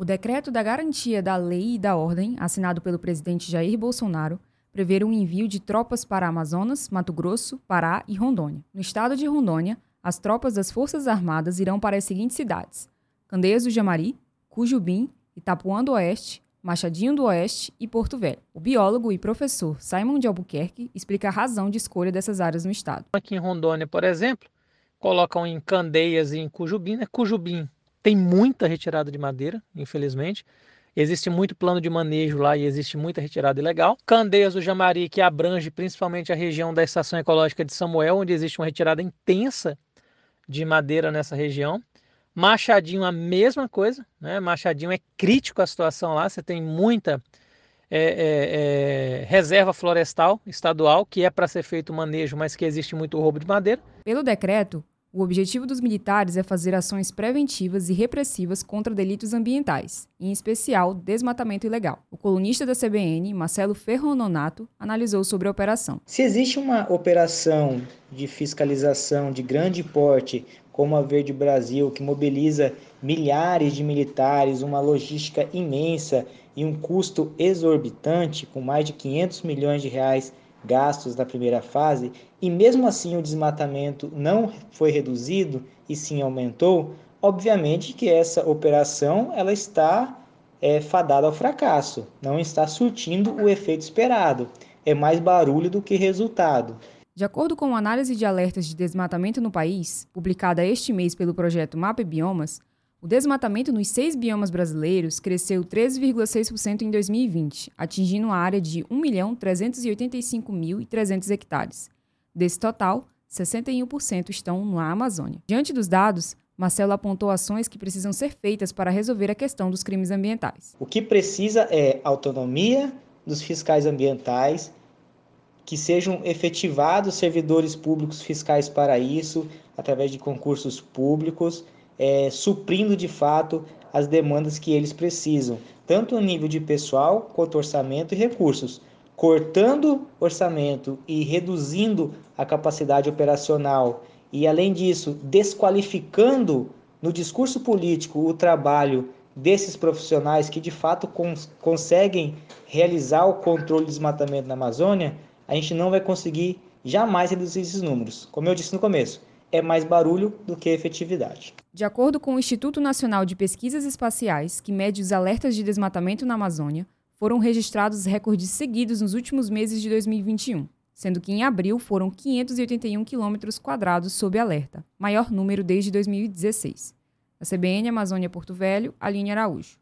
O decreto da garantia da lei e da ordem, assinado pelo presidente Jair Bolsonaro, prevê um envio de tropas para Amazonas, Mato Grosso, Pará e Rondônia. No estado de Rondônia, as tropas das Forças Armadas irão para as seguintes cidades: Candeias do Jamari, Cujubim, Itapuã do Oeste, Machadinho do Oeste e Porto Velho. O biólogo e professor Simon de Albuquerque explica a razão de escolha dessas áreas no estado. Aqui em Rondônia, por exemplo, colocam em Candeias e em Cujubim. Né? Cujubim tem muita retirada de madeira, infelizmente. Existe muito plano de manejo lá e existe muita retirada ilegal. Candeias do Jamari, que abrange principalmente a região da Estação Ecológica de Samuel, onde existe uma retirada intensa de madeira nessa região. Machadinho, a mesma coisa. Né? Machadinho é crítico a situação lá. Você tem muita é, é, é, reserva florestal estadual, que é para ser feito manejo, mas que existe muito roubo de madeira. Pelo decreto, o objetivo dos militares é fazer ações preventivas e repressivas contra delitos ambientais, em especial desmatamento ilegal. O colunista da CBN, Marcelo Ferrononato, analisou sobre a operação. Se existe uma operação de fiscalização de grande porte, como a Verde Brasil, que mobiliza milhares de militares, uma logística imensa e um custo exorbitante, com mais de 500 milhões de reais gastos na primeira fase, e mesmo assim o desmatamento não foi reduzido e sim aumentou, obviamente que essa operação ela está é, fadada ao fracasso, não está surtindo o efeito esperado. É mais barulho do que resultado. De acordo com uma análise de alertas de desmatamento no país, publicada este mês pelo projeto Mapa Biomas, o desmatamento nos seis biomas brasileiros cresceu 13,6% em 2020, atingindo uma área de 1.385.300 hectares. Desse total, 61% estão na Amazônia. Diante dos dados, Marcelo apontou ações que precisam ser feitas para resolver a questão dos crimes ambientais. O que precisa é autonomia dos fiscais ambientais, que sejam efetivados servidores públicos fiscais para isso, através de concursos públicos é, suprindo de fato as demandas que eles precisam, tanto no nível de pessoal quanto orçamento e recursos. Cortando orçamento e reduzindo a capacidade operacional, e além disso, desqualificando no discurso político o trabalho desses profissionais que de fato cons conseguem realizar o controle do desmatamento na Amazônia, a gente não vai conseguir jamais reduzir esses números. Como eu disse no começo, é mais barulho do que efetividade. De acordo com o Instituto Nacional de Pesquisas Espaciais, que mede os alertas de desmatamento na Amazônia, foram registrados recordes seguidos nos últimos meses de 2021, sendo que em abril foram 581 quilômetros quadrados sob alerta, maior número desde 2016. A CBN Amazônia Porto Velho, Aline Araújo.